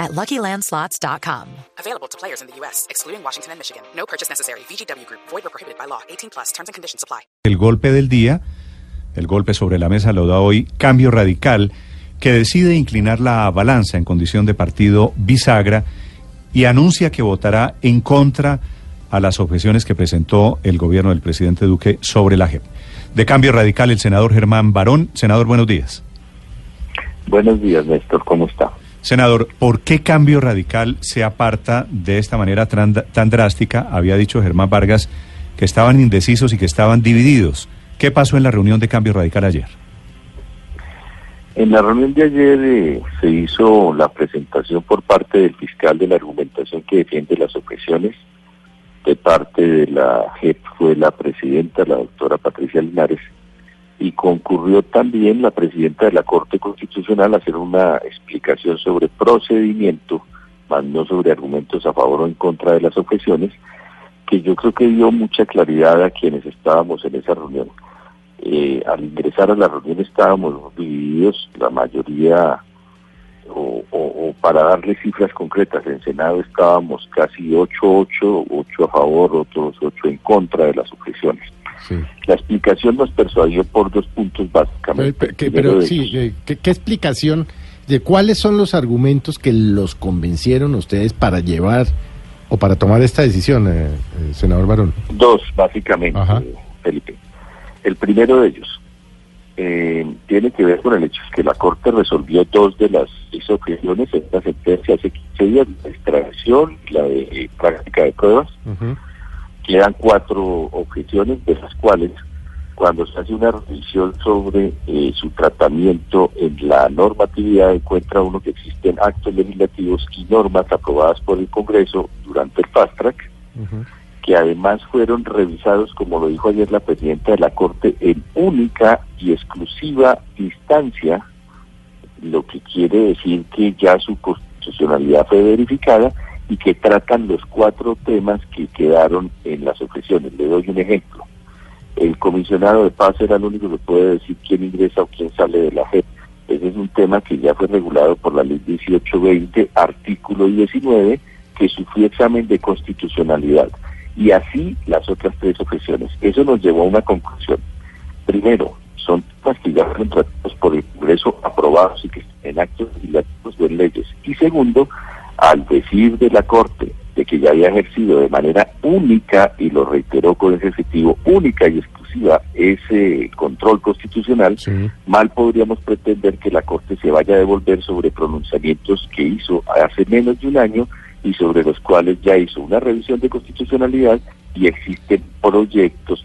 at LuckyLandSlots.com. Available to players in the U.S., excluding Washington and Michigan. No purchase necessary. VGW Group. Void or prohibited by law. 18 plus. Terms and conditions apply. El golpe del día, el golpe sobre la mesa lo da hoy Cambio Radical, que decide inclinar la balanza en condición de partido bisagra y anuncia que votará en contra a las objeciones que presentó el gobierno del presidente Duque sobre la JEP. De Cambio Radical, el senador Germán Barón. Senador, buenos días. Buenos días, Néstor. ¿Cómo está? Senador, ¿por qué Cambio Radical se aparta de esta manera tan, tan drástica? Había dicho Germán Vargas que estaban indecisos y que estaban divididos. ¿Qué pasó en la reunión de Cambio Radical ayer? En la reunión de ayer eh, se hizo la presentación por parte del fiscal de la argumentación que defiende las objeciones. De parte de la JEP fue la presidenta, la doctora Patricia Linares, y concurrió también la presidenta de la Corte Constitucional a hacer una explicación sobre procedimiento, más no sobre argumentos a favor o en contra de las objeciones, que yo creo que dio mucha claridad a quienes estábamos en esa reunión. Eh, al ingresar a la reunión estábamos divididos, la mayoría, o, o, para darle cifras concretas, en Senado estábamos casi 8-8, 8 a favor, otros 8 en contra de las objeciones. La explicación nos persuadió por dos puntos básicamente. Pero, sí, eh, ¿qué, explicación de cuáles son los argumentos que los convencieron ustedes para llevar o para tomar esta decisión, eh, eh, senador Barón? Dos, básicamente, Felipe. El primero de ellos tiene que ver con el hecho de que la Corte resolvió dos de las seis objeciones en esta sentencia hace 15 días, la extradición y la de práctica de pruebas. Quedan cuatro objeciones, de las cuales, cuando se hace una revisión sobre eh, su tratamiento en la normatividad, encuentra uno que existen actos legislativos y normas aprobadas por el Congreso durante el Fast Track, que además fueron revisados, como lo dijo ayer la presidenta de la Corte, en única y exclusiva instancia, lo que quiere decir que ya su constitucionalidad fue verificada y que tratan los cuatro temas que quedaron en las objeciones. Le doy un ejemplo. El comisionado de paz era el único que puede decir quién ingresa o quién sale de la JEP. Ese es un tema que ya fue regulado por la ley 1820, artículo 19, que sufrió examen de constitucionalidad. Y así las otras tres objeciones. Eso nos llevó a una conclusión. Primero, son temas que ya fueron tratados por el Congreso, aprobados y que en actos legislativos o en leyes. Y segundo, al decir de la Corte de que ya había ejercido de manera única, y lo reiteró con ese objetivo, única y exclusiva ese control constitucional, mal podríamos pretender que la Corte se vaya a devolver sobre pronunciamientos que hizo hace menos de un año y sobre los cuales ya hizo una revisión de constitucionalidad y existen proyectos,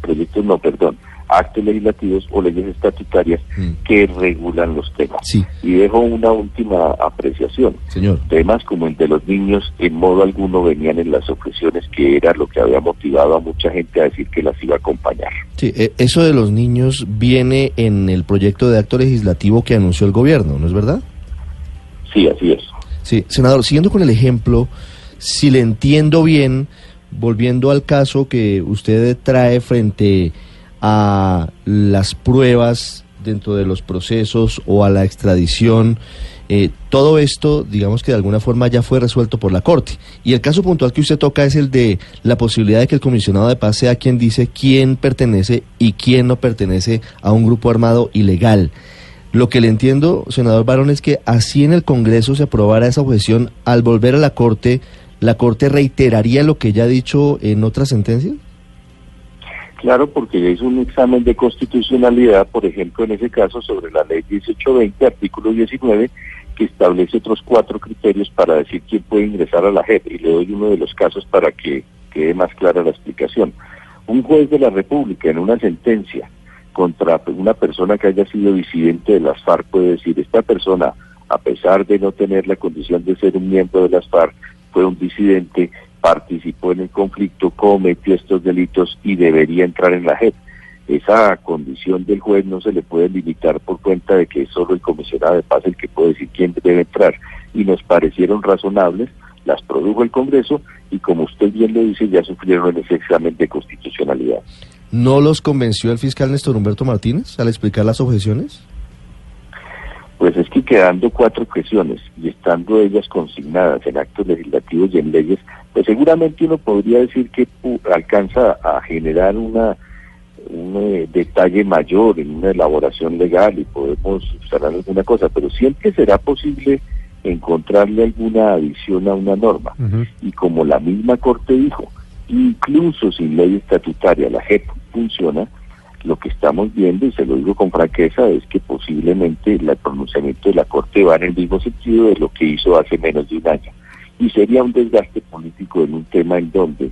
proyectos no, perdón, actos legislativos o leyes estatutarias mm. que regulan los temas. Y dejo una última apreciación. Señor. Temas como el de los niños en modo alguno venían en las objeciones que era lo que había motivado a mucha gente a decir que las iba a acompañar. Sí, e, eso de los niños viene en el proyecto de acto legislativo que anunció el gobierno, ¿no es verdad? Sí, así es. Sí, senador, siguiendo con el ejemplo, si le entiendo bien, volviendo al caso que usted trae frente a las pruebas dentro de los procesos o a la extradición. Eh, todo esto, digamos que de alguna forma ya fue resuelto por la Corte. Y el caso puntual que usted toca es el de la posibilidad de que el comisionado de paz sea quien dice quién pertenece y quién no pertenece a un grupo armado ilegal. Lo que le entiendo, senador Barón, es que así en el Congreso se aprobara esa objeción, al volver a la Corte, ¿la Corte reiteraría lo que ya ha dicho en otras sentencias? Claro, porque ya hizo un examen de constitucionalidad, por ejemplo, en ese caso sobre la ley 1820, artículo 19, que establece otros cuatro criterios para decir quién puede ingresar a la JEP. Y le doy uno de los casos para que quede más clara la explicación. Un juez de la República en una sentencia contra una persona que haya sido disidente de las FARC puede decir, esta persona, a pesar de no tener la condición de ser un miembro de las FARC, fue un disidente participó en el conflicto, cometió estos delitos y debería entrar en la JEP. Esa condición del juez no se le puede limitar por cuenta de que es solo el comisionado de paz el que puede decir quién debe entrar. Y nos parecieron razonables, las produjo el Congreso y como usted bien lo dice, ya sufrieron ese examen de constitucionalidad. ¿No los convenció el fiscal Néstor Humberto Martínez al explicar las objeciones? Pues es que quedando cuatro objeciones y estando ellas consignadas en actos legislativos y en leyes, pues seguramente uno podría decir que alcanza a generar una un eh, detalle mayor en una elaboración legal y podemos usar alguna cosa, pero siempre será posible encontrarle alguna adición a una norma. Y como la misma Corte dijo, incluso sin ley estatutaria la JEP funciona, lo que estamos viendo, y se lo digo con franqueza, es que posiblemente el pronunciamiento de la Corte va en el mismo sentido de lo que hizo hace menos de un año. Y sería un desgaste político en un tema en donde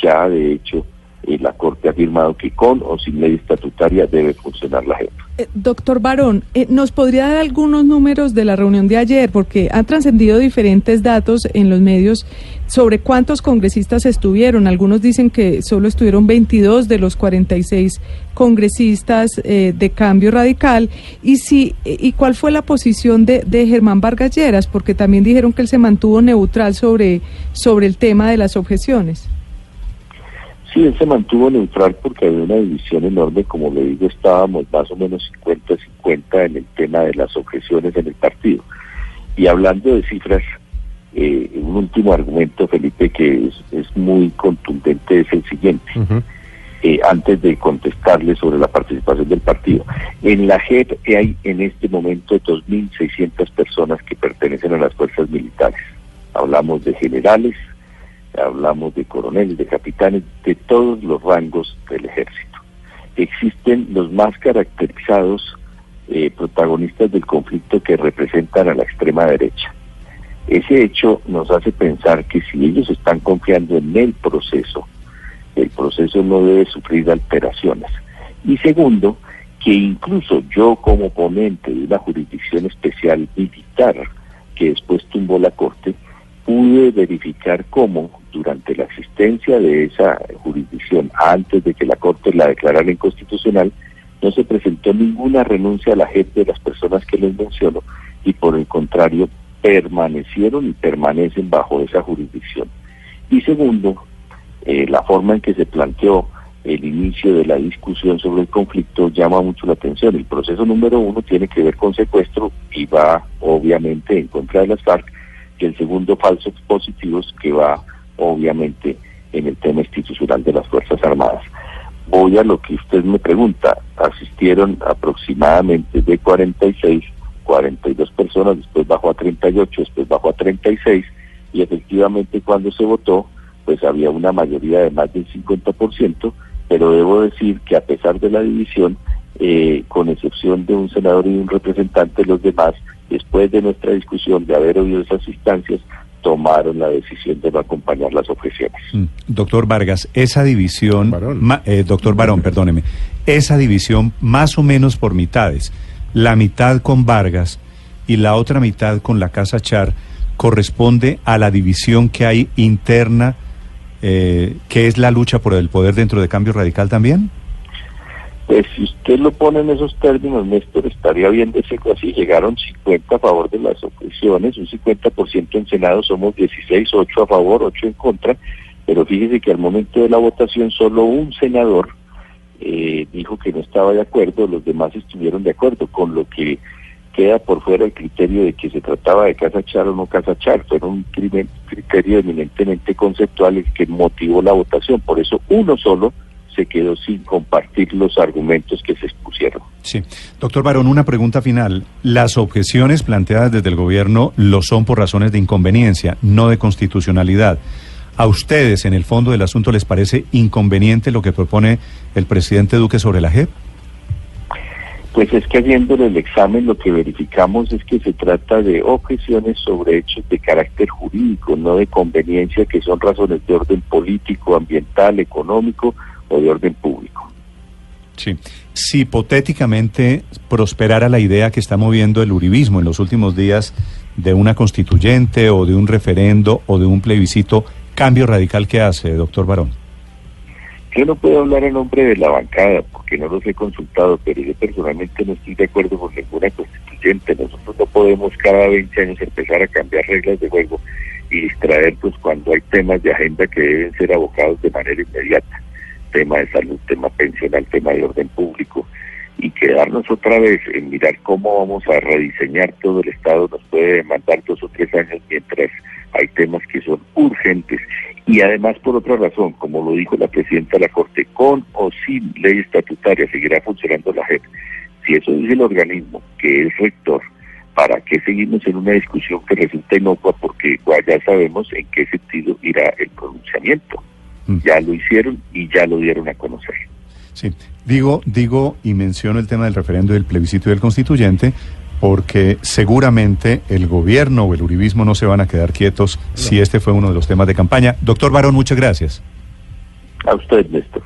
ya de hecho eh, la Corte ha afirmado que con o sin ley estatutaria debe funcionar la JEP. Eh, doctor Barón, eh, ¿nos podría dar algunos números de la reunión de ayer? Porque han trascendido diferentes datos en los medios sobre cuántos congresistas estuvieron. Algunos dicen que solo estuvieron 22 de los 46 congresistas de cambio radical. ¿Y, si, ¿Y cuál fue la posición de, de Germán Vargas Lleras? Porque también dijeron que él se mantuvo neutral sobre, sobre el tema de las objeciones. Sí, él se mantuvo neutral porque había una división enorme, como le digo, estábamos más o menos 50-50 en el tema de las objeciones en el partido. Y hablando de cifras, eh, un último argumento, Felipe, que es, muy contundente es el siguiente. Eh, antes de contestarle sobre la participación del partido. En la JEP hay en este momento 2.600 personas que pertenecen a las fuerzas militares. Hablamos de generales, hablamos de coroneles, de capitanes, de todos los rangos del ejército. Existen los más caracterizados eh, protagonistas del conflicto que representan a la extrema derecha. Ese hecho nos hace pensar que si ellos están confiando en el proceso, el proceso no debe sufrir alteraciones. Y segundo, que incluso yo como ponente de una jurisdicción especial militar que después tumbó la Corte, pude verificar cómo durante la existencia de esa jurisdicción, antes de que la Corte la declarara inconstitucional, no se presentó ninguna renuncia a la gente de las personas que les menciono y por el contrario permanecieron y permanecen bajo esa jurisdicción. Y segundo, eh, la forma en que se planteó el inicio de la discusión sobre el conflicto llama mucho la atención. El proceso número uno tiene que ver con secuestro y va obviamente en contra de las FARC y el segundo falsos positivos que va obviamente en el tema institucional de las Fuerzas Armadas. Voy a lo que usted me pregunta. Asistieron aproximadamente de 46, 42 personas, después bajó a 38, después bajó a 36 y efectivamente cuando se votó pues había una mayoría de más del 50%, pero debo decir que a pesar de la división, eh, con excepción de un senador y un representante, los demás después de nuestra discusión, de haber oído esas instancias, tomaron la decisión de no acompañar las objeciones. Mm. Doctor Vargas, esa división, eh, doctor Barón, perdóneme, esa división más o menos por mitades, la mitad con Vargas y la otra mitad con la Casa Char, corresponde a la división que hay interna, eh, que es la lucha por el poder dentro de Cambio Radical también? Pues si usted lo pone en esos términos, Néstor, estaría bien decir así. Llegaron 50 a favor de las objeciones, un 50% en Senado, somos 16, 8 a favor, 8 en contra, pero fíjese que al momento de la votación solo un senador eh, dijo que no estaba de acuerdo, los demás estuvieron de acuerdo, con lo que queda por fuera el criterio de que se trataba de casa char o no casa char, fue un criterio eminentemente conceptual el que motivó la votación, por eso uno solo se quedó sin compartir los argumentos que se expusieron. Sí. Doctor Barón, una pregunta final. Las objeciones planteadas desde el gobierno lo son por razones de inconveniencia, no de constitucionalidad. ¿A ustedes, en el fondo del asunto, les parece inconveniente lo que propone el presidente Duque sobre la JEP? Pues es que haciéndole el examen lo que verificamos es que se trata de objeciones sobre hechos de carácter jurídico, no de conveniencia, que son razones de orden político, ambiental, económico o de orden público. Sí. Si hipotéticamente prosperara la idea que está moviendo el uribismo en los últimos días de una constituyente o de un referendo o de un plebiscito, cambio radical que hace, doctor Barón. Yo no puedo hablar en nombre de la bancada porque no los he consultado, pero yo personalmente no estoy de acuerdo con ninguna constituyente. Nosotros no podemos cada 20 años empezar a cambiar reglas de juego y distraernos pues, cuando hay temas de agenda que deben ser abocados de manera inmediata. Tema de salud, tema pensional, tema de orden público y quedarnos otra vez en mirar cómo vamos a rediseñar todo el Estado nos puede demandar dos o tres años mientras hay temas que son urgentes y además por otra razón, como lo dijo la presidenta de la Corte, con o sin ley estatutaria seguirá funcionando la JEP. Si eso dice el organismo, que es rector, ¿para qué seguimos en una discusión que resulta inocua? Porque ya sabemos en qué sentido irá el pronunciamiento. Mm. Ya lo hicieron y ya lo dieron a conocer. Sí, digo, digo y menciono el tema del referendo del plebiscito del constituyente porque seguramente el gobierno o el uribismo no se van a quedar quietos si este fue uno de los temas de campaña. Doctor Barón, muchas gracias. A usted, Néstor.